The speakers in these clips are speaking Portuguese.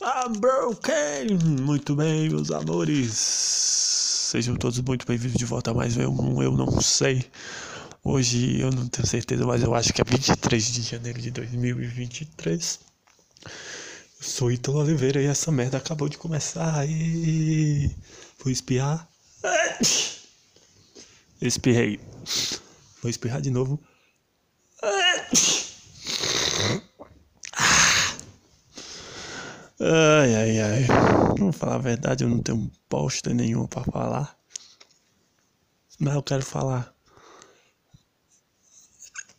I'm broken! Muito bem, meus amores. Sejam todos muito bem-vindos de volta a mais um Eu Não Sei. Hoje eu não tenho certeza, mas eu acho que é 23 de janeiro de 2023. Eu sou Ítalo Oliveira e essa merda acabou de começar. E... Fui espiar. Espirrei. Vou espirrar de novo. Ai, ai, ai. Vou falar a verdade, eu não tenho bosta nenhuma pra falar. Mas eu quero falar.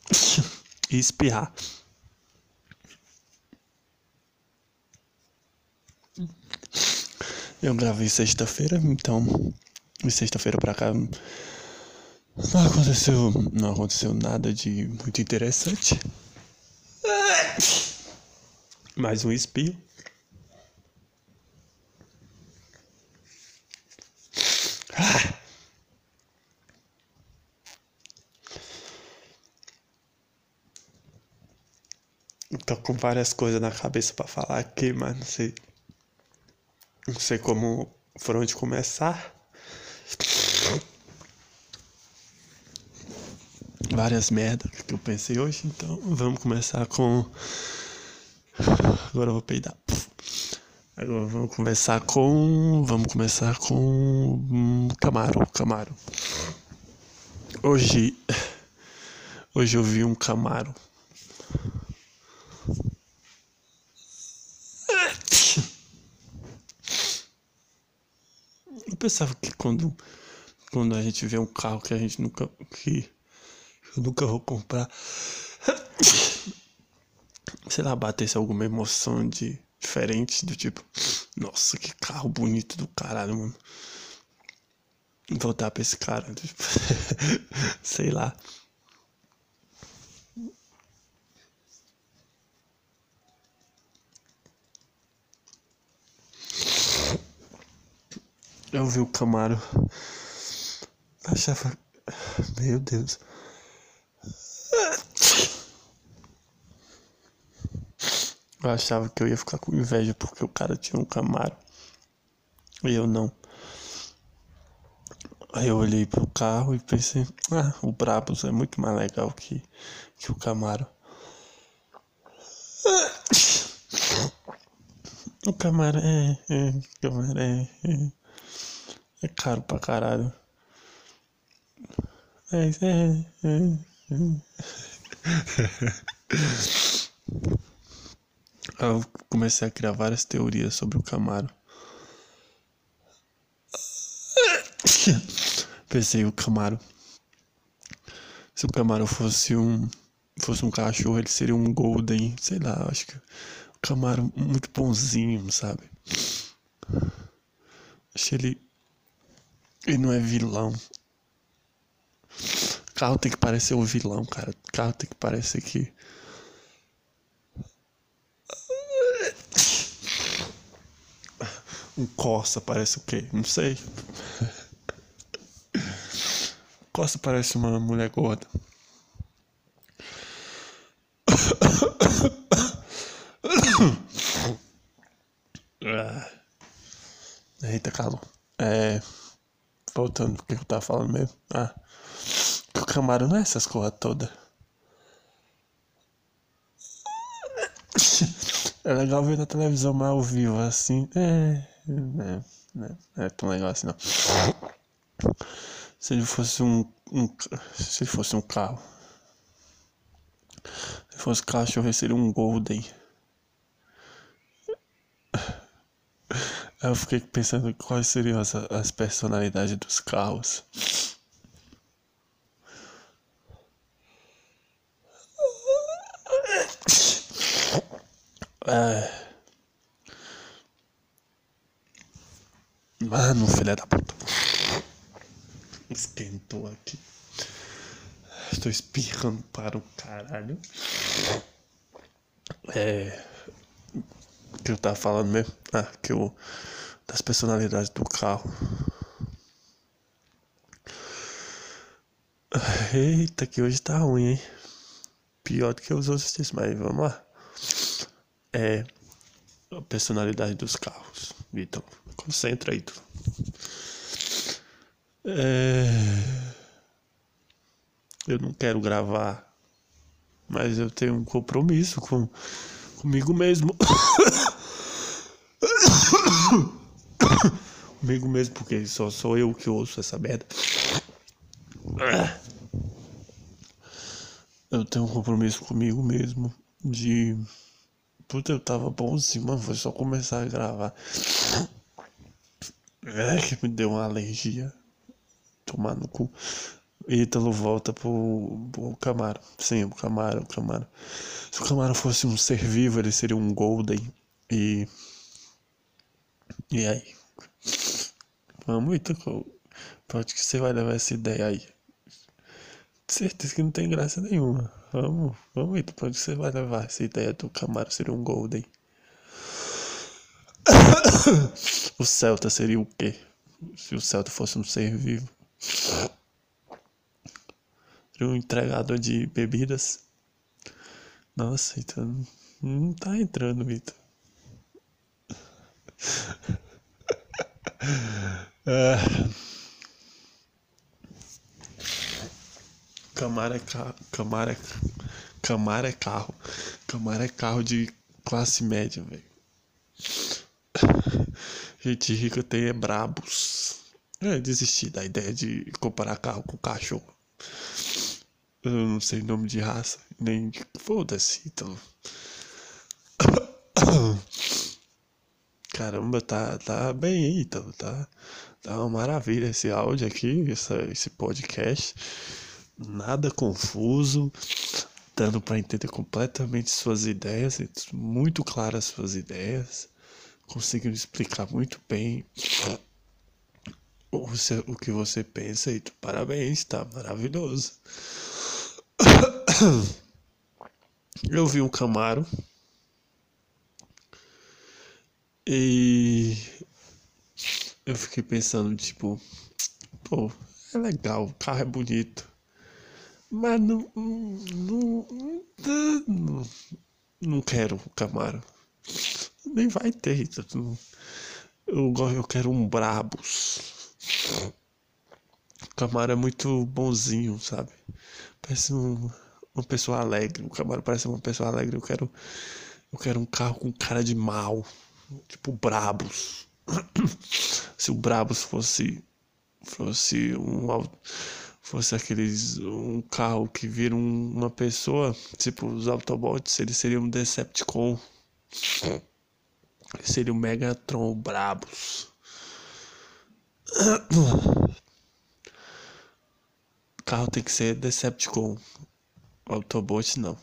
E espirrar. Eu gravei sexta-feira, então. De sexta-feira pra cá. Não aconteceu. Não aconteceu nada de muito interessante. Mais um espio. Tô com várias coisas na cabeça para falar aqui, mas não sei. Não sei como. Por onde começar. Várias merdas que eu pensei hoje, então vamos começar com. Agora eu vou peidar. Agora vamos começar com. Vamos começar com. Camaro. Camaro. Hoje. Hoje eu vi um Camaro. Eu pensava que quando, quando a gente vê um carro que a gente nunca. que eu nunca vou comprar. Sei lá, batesse alguma emoção de diferente do tipo, nossa, que carro bonito do caralho, mano. Voltar pra esse cara, tipo, sei lá. Eu vi o Camaro. Achava. Meu Deus. Eu achava que eu ia ficar com inveja porque o cara tinha um Camaro. E eu não. Aí eu olhei pro carro e pensei, ah, o Brabus é muito mais legal que, que o Camaro. O Camaro é, é, Camaro é, é, é caro pra caralho. É, é, é, é. Eu comecei a criar várias teorias sobre o Camaro. Pensei o Camaro. Se o Camaro fosse um fosse um cachorro, ele seria um Golden, sei lá, acho que o Camaro muito bonzinho, sabe? Acho ele ele não é vilão. O carro tem que parecer o vilão, cara. O carro tem que parecer que Um Corsa parece o quê? Não sei. Corsa parece uma mulher gorda. Eita, calor. Voltando, o que eu tava falando mesmo? Ah. Que o Camaro não é essas coisas todas. É legal ver na televisão mais ao vivo assim. É. É, é, é tão legal assim não. Se ele fosse um, um se ele fosse um carro. Se fosse cachorro, seria um Golden. Eu fiquei pensando quais seriam as, as personalidades dos carros. É. Mano, filha da puta. Esquentou aqui. Estou espirrando para o caralho. É. Que eu tava falando mesmo? Ah, que eu. Das personalidades do carro. Eita, que hoje tá ruim, hein? Pior do que os outros dias, mas vamos lá. É. personalidade dos carros, Vitor. Concentra aí, tu. É... Eu não quero gravar, mas eu tenho um compromisso com comigo mesmo. comigo mesmo, porque só sou eu que ouço essa merda. Eu tenho um compromisso comigo mesmo de. Puta, eu tava bonzinho, mano. Foi só começar a gravar. É que me deu uma alergia. Tomar no cu. Ítalo volta pro, pro Camaro. Sim, o Camaro, o Camaro. Se o Camaro fosse um ser vivo, ele seria um Golden. E. E aí? Vamos, Ítalo. Pode que você vai levar essa ideia aí. Certeza que não tem graça nenhuma. Vamos, vamos. Pode que você vai levar essa ideia do Camaro seria um Golden. o Celta seria o quê? Se o Celta fosse um ser vivo um entregador de bebidas. Nossa, então não tá entrando, Vitor. é... Camara é carro. Camara é... Camara é carro. Camara é carro de classe média, velho. Gente rica tem é brabos. É, desisti da ideia de comparar carro com cachorro. Eu não sei nome de raça, nem de. Foda-se, então. Caramba, tá, tá bem aí, então. Tá, tá uma maravilha esse áudio aqui, essa, esse podcast. Nada confuso, dando para entender completamente suas ideias, muito claras suas ideias, conseguindo explicar muito bem o, o que você pensa e parabéns, tá maravilhoso. Eu vi um Camaro e eu fiquei pensando, tipo, pô, é legal, o carro é bonito, mas não, não, não, não quero o Camaro. Nem vai ter. Eu, eu quero um Brabus. O Camaro é muito bonzinho, sabe? Parece um, uma pessoa alegre. O Camaro parece uma pessoa alegre. Eu quero, eu quero um carro com cara de mal. Tipo Brabus. Se o Brabus fosse fosse um fosse aqueles um carro que vira um, uma pessoa, tipo os Autobots, ele seria um Decepticon. Ele seria o Megatron Brabus. carro tem que ser Decepticon. Autobot não.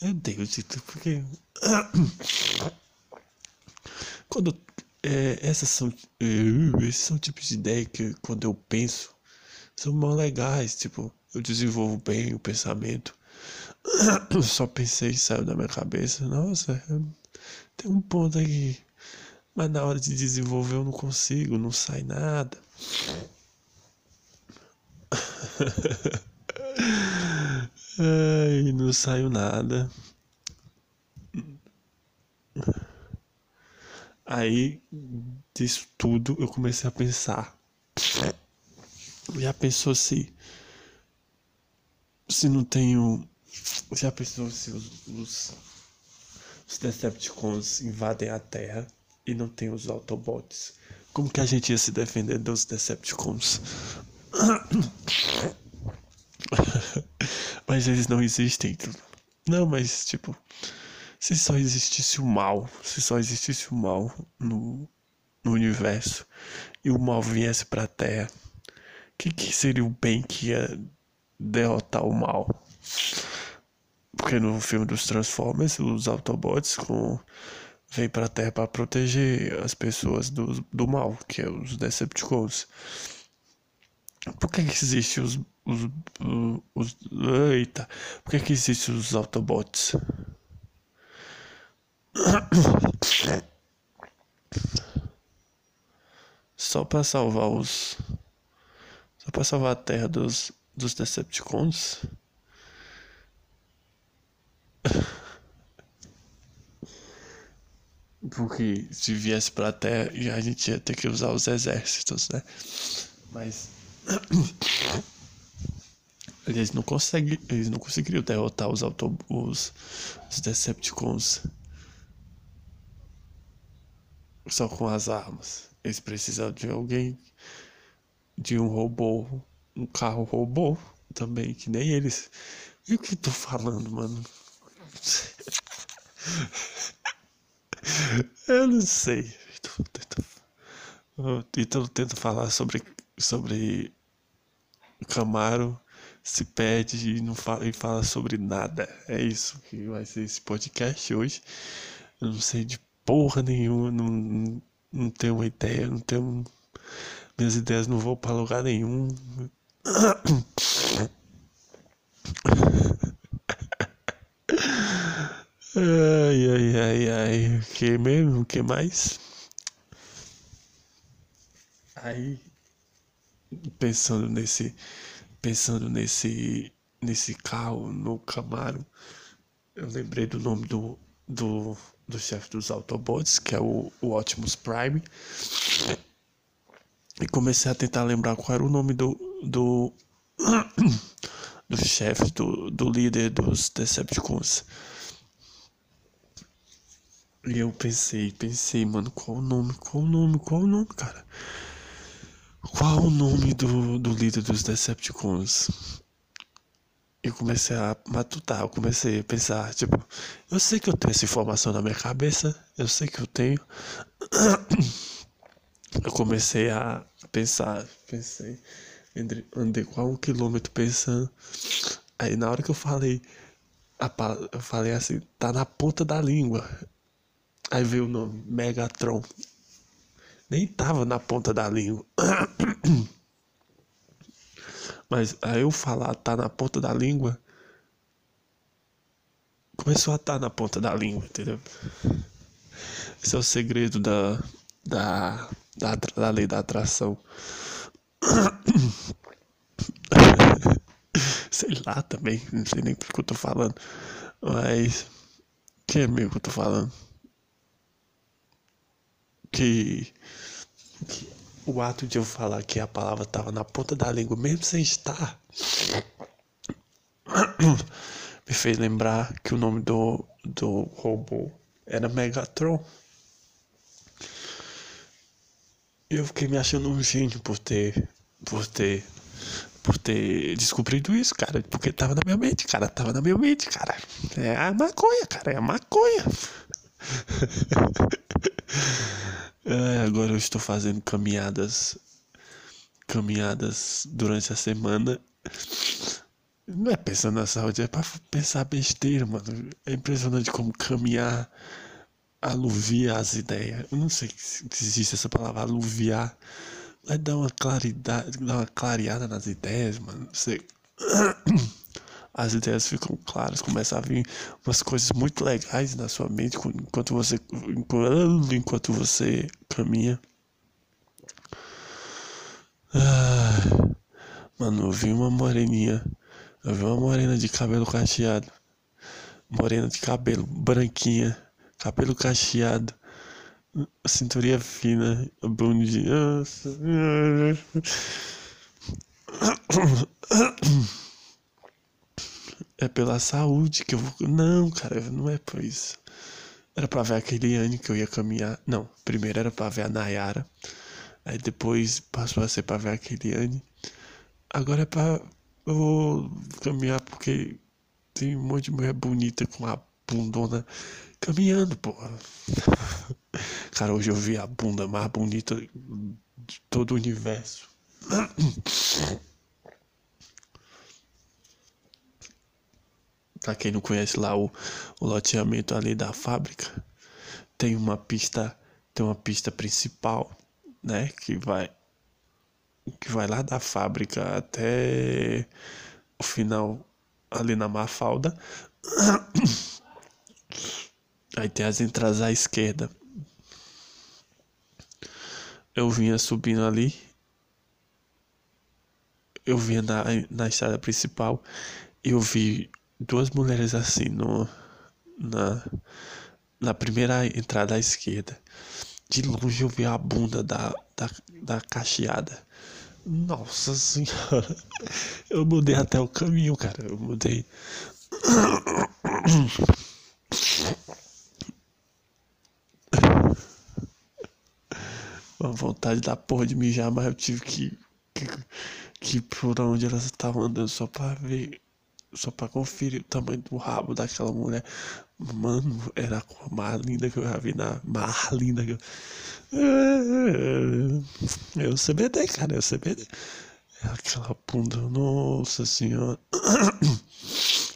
Meu Deus, porque. Quando. É, essas são. É, esses são tipos de ideia que quando eu penso são mal legais. Tipo, eu desenvolvo bem o pensamento. Só pensei e saiu da minha cabeça. Nossa, tem um ponto aqui. Mas na hora de desenvolver eu não consigo, não sai nada. Ai, não saiu nada. Aí, disso tudo, eu comecei a pensar. Já pensou se. Se não tenho. Já pensou se os, os, os Decepticons invadem a Terra e não tem os Autobots? Como que a gente ia se defender dos Decepticons? mas eles não existem. Não, mas tipo, se só existisse o mal, se só existisse o mal no, no universo e o mal viesse pra Terra, o que, que seria o bem que ia derrotar o mal? Porque no filme dos Transformers, os Autobots com vêm pra Terra para proteger as pessoas do, do mal, que é os Decepticons. Por que, que existe os, os, os, os eita, por que que existe os Autobots? Só para salvar os só para salvar a Terra dos dos Decepticons? Porque se viesse pra terra, a gente ia ter que usar os exércitos, né? Mas. Eles não conseguem. Eles não conseguiriam derrotar os, auto, os, os Decepticons só com as armas. Eles precisam de alguém. De um robô. Um carro robô também, que nem eles. E o que tô falando, mano? Eu não sei. Então tento falar sobre, sobre Camaro se perde e não fala, e fala sobre nada. É isso que vai ser esse podcast hoje. Eu não sei de porra nenhuma, não, não tenho uma ideia, não tenho. Minhas ideias não vão para lugar nenhum. Ai, ai, ai, ai. O que mesmo? O que mais? Aí, pensando nesse, pensando nesse, nesse carro, no Camaro, eu lembrei do nome do, do, do chefe dos Autobots, que é o, o Optimus Prime. E comecei a tentar lembrar qual era o nome do, do, do chefe, do, do líder dos Decepticons. E eu pensei, pensei, mano, qual o nome, qual o nome, qual o nome, cara? Qual o nome do, do líder dos Decepticons? Comecei a matutar, eu comecei a pensar, tipo, eu sei que eu tenho essa informação na minha cabeça, eu sei que eu tenho. Eu comecei a pensar, pensei, andei quase um quilômetro pensando. Aí na hora que eu falei, eu falei assim, tá na ponta da língua. Aí veio o nome, Megatron. Nem tava na ponta da língua. Mas aí eu falar tá na ponta da língua. Começou a tá na ponta da língua, entendeu? Esse é o segredo da, da, da, da lei da atração. sei lá também, não sei nem porque eu tô falando. Mas. Que é mesmo que eu tô falando? que, que o ato de eu falar que a palavra estava na ponta da língua, mesmo sem estar, me fez lembrar que o nome do, do robô era Megatron. Eu fiquei me achando um gênio por ter, por ter, por ter descobrido isso, cara. Porque tava na minha mente, cara. Tava na minha mente, cara. É a maconha, cara. É a maconha. É, agora eu estou fazendo caminhadas caminhadas durante a semana. Não é pensando na saúde, é pra pensar besteira, mano. É impressionante como caminhar aluviar as ideias. Eu não sei se existe essa palavra aluviar. Vai dar uma claridade, dar uma clareada nas ideias, mano. Você as ideias ficam claras, começa a vir umas coisas muito legais na sua mente enquanto você enquanto você caminha. Ah, mano, eu vi uma moreninha, eu vi uma morena de cabelo cacheado, morena de cabelo branquinha, cabelo cacheado, cinturinha fina, bundinha. é pela saúde que eu vou. Não, cara, não é por isso. Era pra ver a Keliane que eu ia caminhar. Não, primeiro era pra ver a Nayara. Aí depois passou a ser pra ver a Keliane. Agora é pra eu caminhar porque tem um monte de mulher bonita com a bundona caminhando, porra. Cara, hoje eu vi a bunda mais bonita de todo o universo. Para quem não conhece lá o, o loteamento ali da fábrica, tem uma pista, tem uma pista principal, né, que vai que vai lá da fábrica até o final ali na Mafalda. Aí tem as entradas à esquerda. Eu vinha subindo ali. Eu vinha na, na estrada principal. Eu vi duas mulheres assim no, na, na primeira entrada à esquerda. De longe eu vi a bunda da, da, da cacheada. Nossa senhora. Eu mudei até o caminho, cara. Eu mudei. Uma vontade da porra de mijar, mas eu tive que. que, que por onde elas estavam andando só pra ver. Só pra conferir o tamanho do rabo daquela mulher. Mano, era a cor mais linda que eu já vi na. Mais linda que eu. Eu CBD, cara, eu CBD. Aquela bunda, nossa senhora.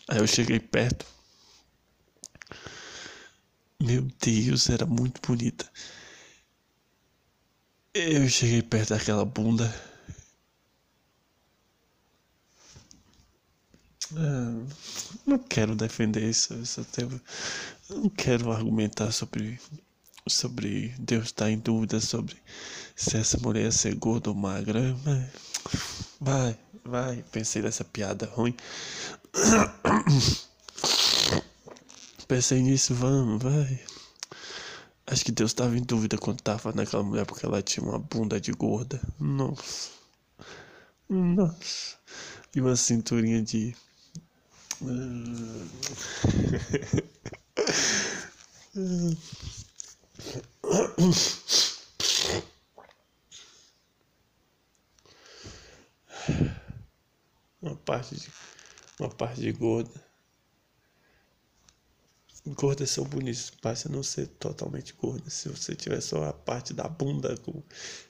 Aí eu cheguei perto. Meu Deus, era muito bonita. Eu cheguei perto daquela bunda. Ah, não quero defender isso. Não quero argumentar sobre sobre Deus estar tá em dúvida sobre se essa mulher ia ser gorda ou magra. Mas vai, vai, pensei nessa piada ruim. Pensei nisso, vamos, vai. Acho que Deus estava em dúvida quando tava naquela mulher porque ela tinha uma bunda de gorda. Nossa. Nossa. E uma cinturinha de. Uma parte de. Uma parte de gorda. Gordas são bonitas, basta não ser totalmente gorda. Se você tiver só a parte da bunda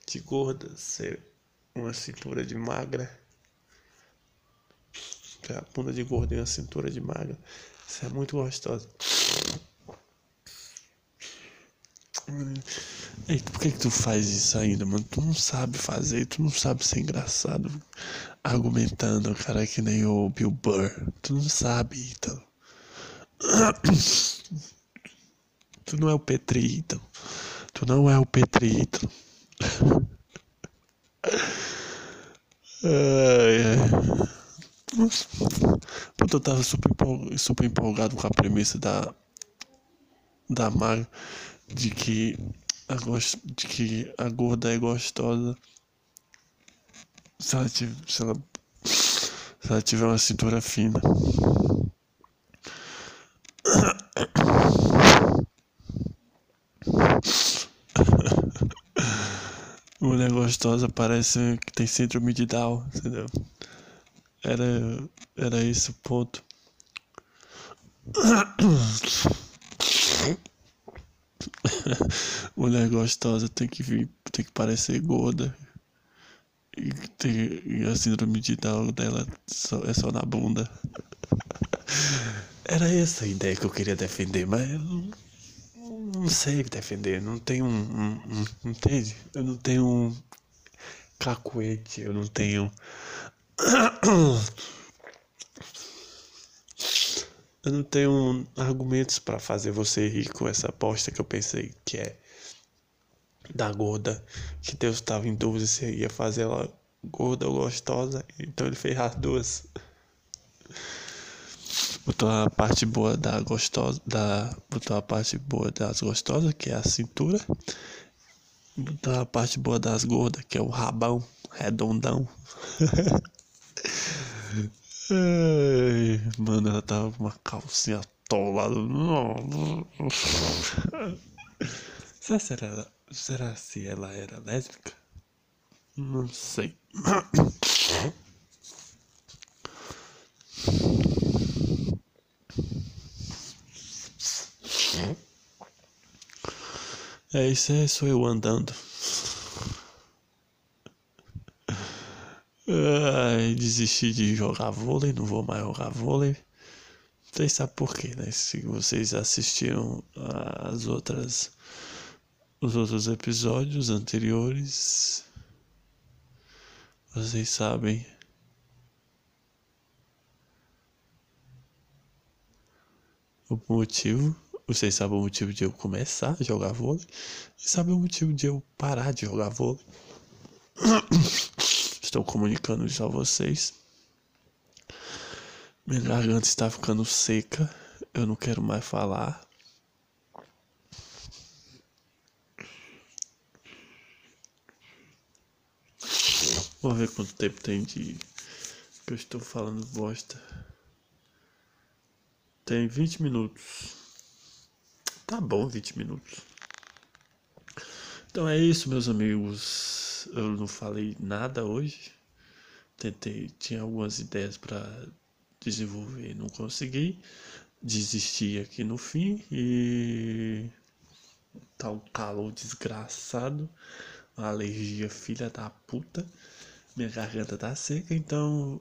de gorda, ser uma cintura de magra. A bunda de gorda e uma cintura de magra. Isso é muito gostosa. Ei, por que, que tu faz isso ainda, mano? Tu não sabe fazer, tu não sabe ser engraçado argumentando, cara, que nem o Bill Burr. Tu não sabe, então. Tu não é o Petri, então. Tu não é o Petri, então. Ai, ai. Nossa. eu tava super, super empolgado com a premissa da. Da Mario de que a, de que a gorda é gostosa se ela, tiver, se ela, se ela tiver uma cintura fina. Mulher gostosa parece que tem síndrome de Down, entendeu? Era, era esse o ponto. Mulher gostosa tem que vir, tem que parecer gorda. E, tem, e a síndrome de Down dela só, é só na bunda. Era essa a ideia que eu queria defender, mas eu não, não sei defender. Não tenho um, um, um. Entende? Eu não tenho um cacuete, eu não tenho. Eu não tenho argumentos para fazer você rir com essa aposta que eu pensei que é da gorda, que Deus estava em dúvida se ia fazer ela gorda ou gostosa, então ele fez as duas. Botou a parte boa da gostosa, da botou a parte boa das gostosas, que é a cintura. Botou a parte boa das gordas, que é o rabão redondão. Ai, mano, ela tava com uma calcinha atolada. Será, será, será se ela era lésbica? Não sei. É isso, é sou eu andando. Ai, desisti de jogar vôlei, não vou mais jogar vôlei. Vocês sabem por quê, né? Se vocês assistiram as outras os outros episódios anteriores, vocês sabem o motivo. Vocês sabem o motivo de eu começar a jogar vôlei. E sabem o motivo de eu parar de jogar vôlei. Estou comunicando isso a vocês. Minha garganta está ficando seca. Eu não quero mais falar. Vou ver quanto tempo tem de que eu estou falando bosta. Tem 20 minutos. Tá bom, 20 minutos. Então é isso, meus amigos. Eu não falei nada hoje. Tentei, tinha algumas ideias para desenvolver, não consegui. Desisti aqui no fim e tá um calor desgraçado, uma alergia filha da puta. Minha garganta tá seca, então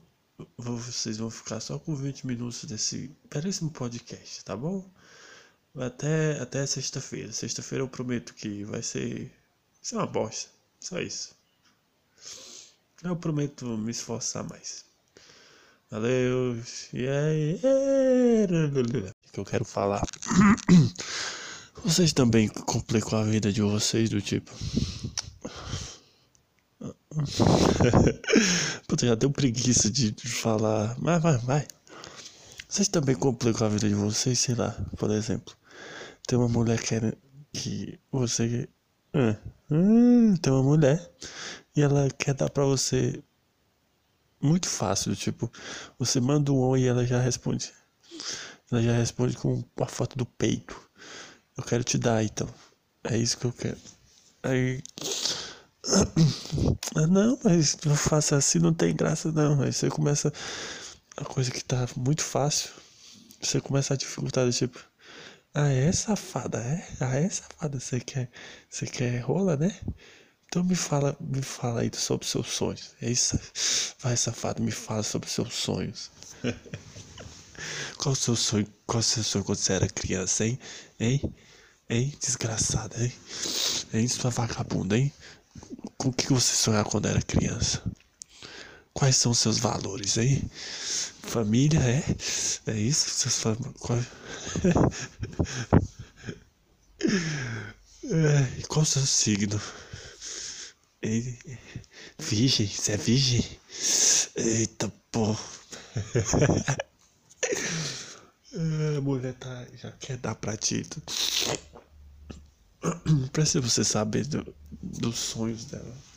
vocês vão ficar só com 20 minutos desse belíssimo podcast, tá bom? Até, até sexta-feira. Sexta-feira eu prometo que vai ser, ser uma bosta. Só isso. Eu prometo me esforçar mais. Valeu. Yeah, yeah. Que eu quero falar. Vocês também complicam a vida de vocês do tipo. Puta, já deu preguiça de, falar. Mas vai, vai. Vocês também complicam a vida de vocês, sei lá, por exemplo. Tem uma mulher que, que você. Ah, tem uma mulher e ela quer dar pra você muito fácil. Tipo, você manda um e ela já responde. Ela já responde com a foto do peito. Eu quero te dar, então. É isso que eu quero. Aí. Ah, não, mas eu faço assim, não tem graça, não. Aí você começa. A coisa que tá muito fácil. Você começa a dificultar, tipo. Ah, é safada, é? Ah, é safada. Você quer. Você quer rola, né? Então me fala, me fala aí sobre seus sonhos. É isso. Vai, safado, me fala sobre seus sonhos. Qual o seu sonho? Qual o seu sonho quando você era criança, hein? Hein? Hein? Desgraçada, hein? Hein, sua vagabunda, hein? Com o que você sonhava quando era criança? Quais são seus valores, hein? Família, é? É isso? Seus fam... Qual... é, qual o seu signo? Ele... Virgem? Você é virgem? Eita, pô. A mulher tá, já quer dar pra ti. Precisa você saber do, dos sonhos dela.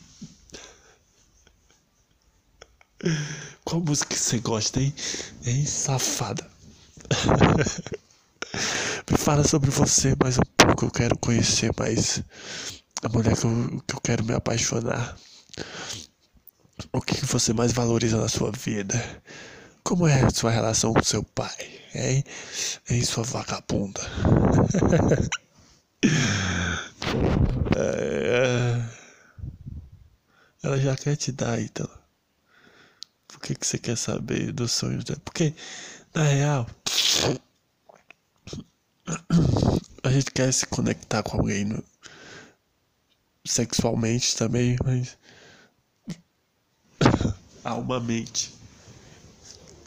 Qual música você gosta, hein? Hein, safada? Me fala sobre você mais um pouco. Eu quero conhecer mais a mulher que eu, que eu quero me apaixonar. O que você mais valoriza na sua vida? Como é a sua relação com seu pai? Hein? Hein, sua vagabunda? É, ela já quer te dar, então. Por que, que você quer saber dos sonhos dela? Porque, na real, a gente quer se conectar com alguém no, sexualmente também, mas. Almamente.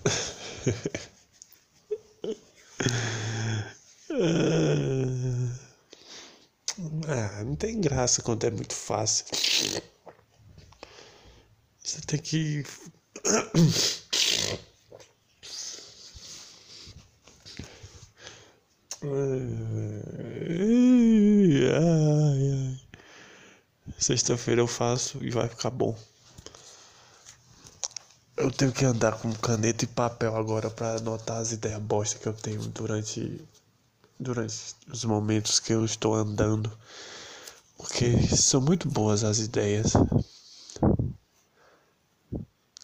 Ah, não tem graça quando é muito fácil. Você tem que. Sexta-feira eu faço e vai ficar bom. Eu tenho que andar com caneta e papel agora para anotar as ideias bosta que eu tenho durante durante os momentos que eu estou andando, porque são muito boas as ideias.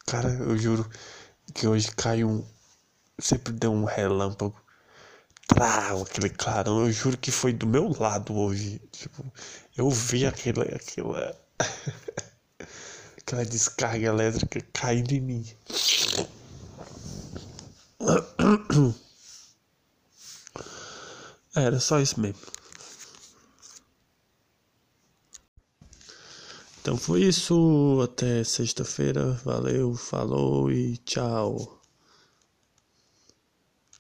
Cara, eu juro que hoje caiu um. Sempre deu um relâmpago. Trau, aquele clarão. Eu juro que foi do meu lado hoje. Tipo, eu vi aquela. aquela. aquela descarga elétrica caindo em mim. Era só isso mesmo. Então foi isso. Até sexta-feira. Valeu, falou e tchau.